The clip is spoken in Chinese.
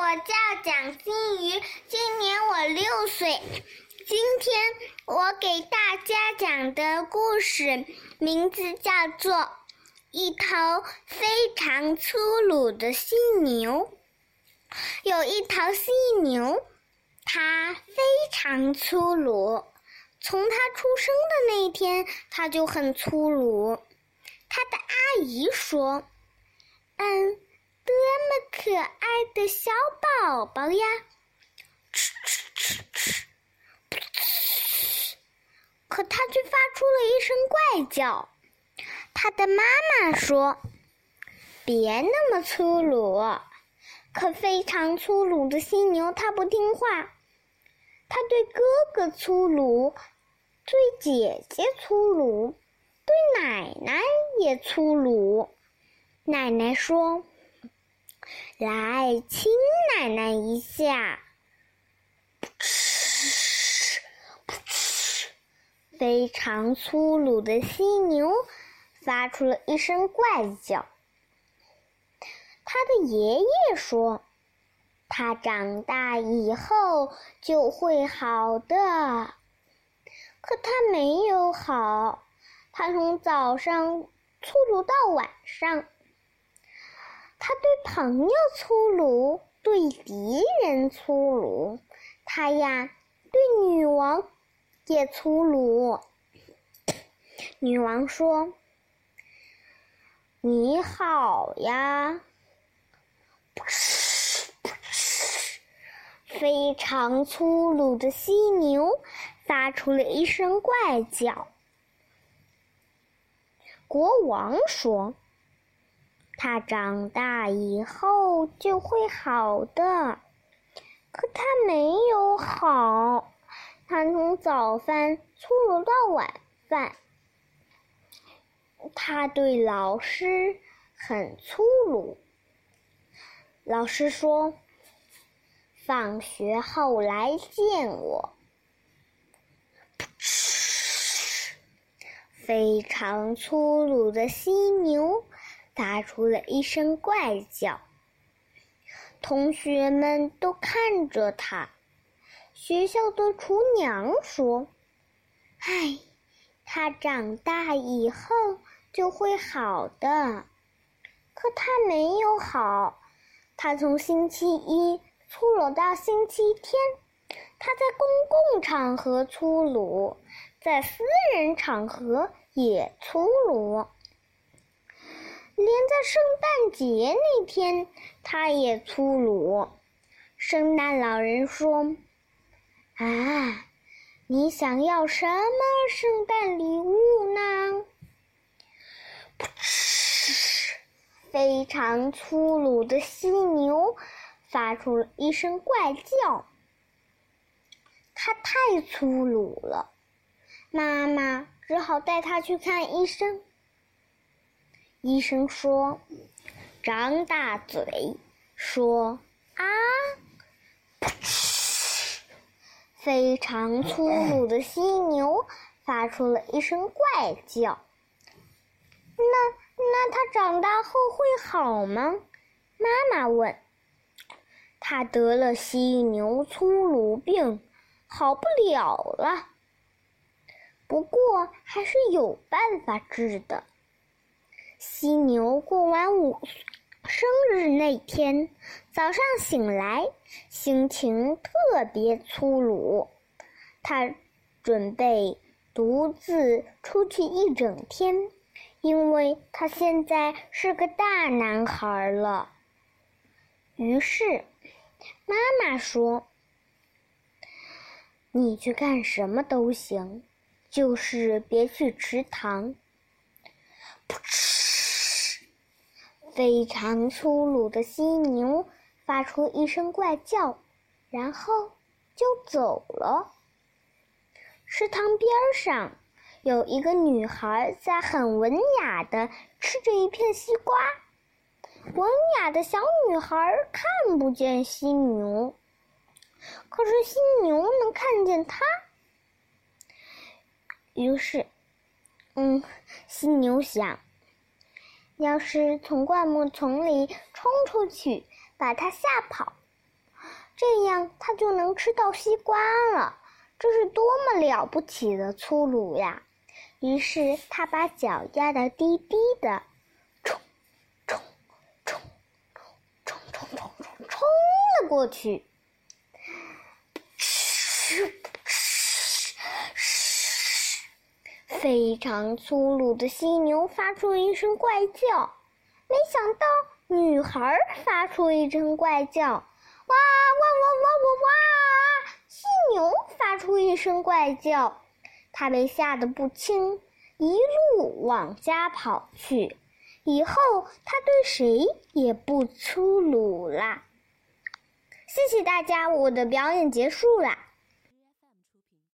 我叫蒋金鱼，今年我六岁。今天我给大家讲的故事名字叫做《一头非常粗鲁的犀牛》。有一头犀牛，它非常粗鲁。从它出生的那天，它就很粗鲁。它的阿姨说：“嗯，多么可爱的小宝宝呀！”哧哧哧哧。可他却发出了一声怪叫。他的妈妈说：“别那么粗鲁。”可非常粗鲁的犀牛，它不听话。它对哥哥粗鲁，对姐姐粗鲁，对奶奶也粗鲁。奶奶说：“来亲奶奶一下。”非常粗鲁的犀牛发出了一声怪叫。他的爷爷说：“他长大以后就会好的。”可他没有好，他从早上粗鲁到晚上。他对朋友粗鲁，对敌人粗鲁。他呀，对女王。也粗鲁。女王说：“你好呀！”非常粗鲁的犀牛发出了一声怪叫。国王说：“他长大以后就会好的。”可他没有好。他从早饭粗鲁到晚饭，他对老师很粗鲁。老师说：“放学后来见我。”非常粗鲁的犀牛发出了一声怪叫，同学们都看着他。学校的厨娘说：“唉，他长大以后就会好的。”可他没有好，他从星期一粗鲁到星期天。他在公共场合粗鲁，在私人场合也粗鲁，连在圣诞节那天他也粗鲁。圣诞老人说。啊，你想要什么圣诞礼物呢？噗嗤！非常粗鲁的犀牛发出了一声怪叫。它太粗鲁了，妈妈只好带它去看医生。医生说：“张大嘴，说啊。”非常粗鲁的犀牛发出了一声怪叫。那那它长大后会好吗？妈妈问。它得了犀牛粗鲁病，好不了了。不过还是有办法治的。犀牛过完五生日那天早上醒来，心情特别粗鲁。他准备独自出去一整天，因为他现在是个大男孩了。于是，妈妈说：“你去干什么都行，就是别去池塘。”噗嗤。非常粗鲁的犀牛发出一声怪叫，然后就走了。池塘边上有一个女孩在很文雅的吃着一片西瓜。文雅的小女孩看不见犀牛，可是犀牛能看见她。于是，嗯，犀牛想。要是从灌木丛里冲出去，把它吓跑，这样它就能吃到西瓜了。这是多么了不起的粗鲁呀！于是他把脚压得低低的，冲冲冲冲冲冲冲冲冲了过去。嗤嗤嗤！非常粗鲁的犀牛发出一声怪叫。没想到，女孩发出一声怪叫：“哇哇哇哇哇哇！”犀牛发出一声怪叫，它被吓得不轻，一路往家跑去。以后，它对谁也不粗鲁啦。谢谢大家，我的表演结束啦。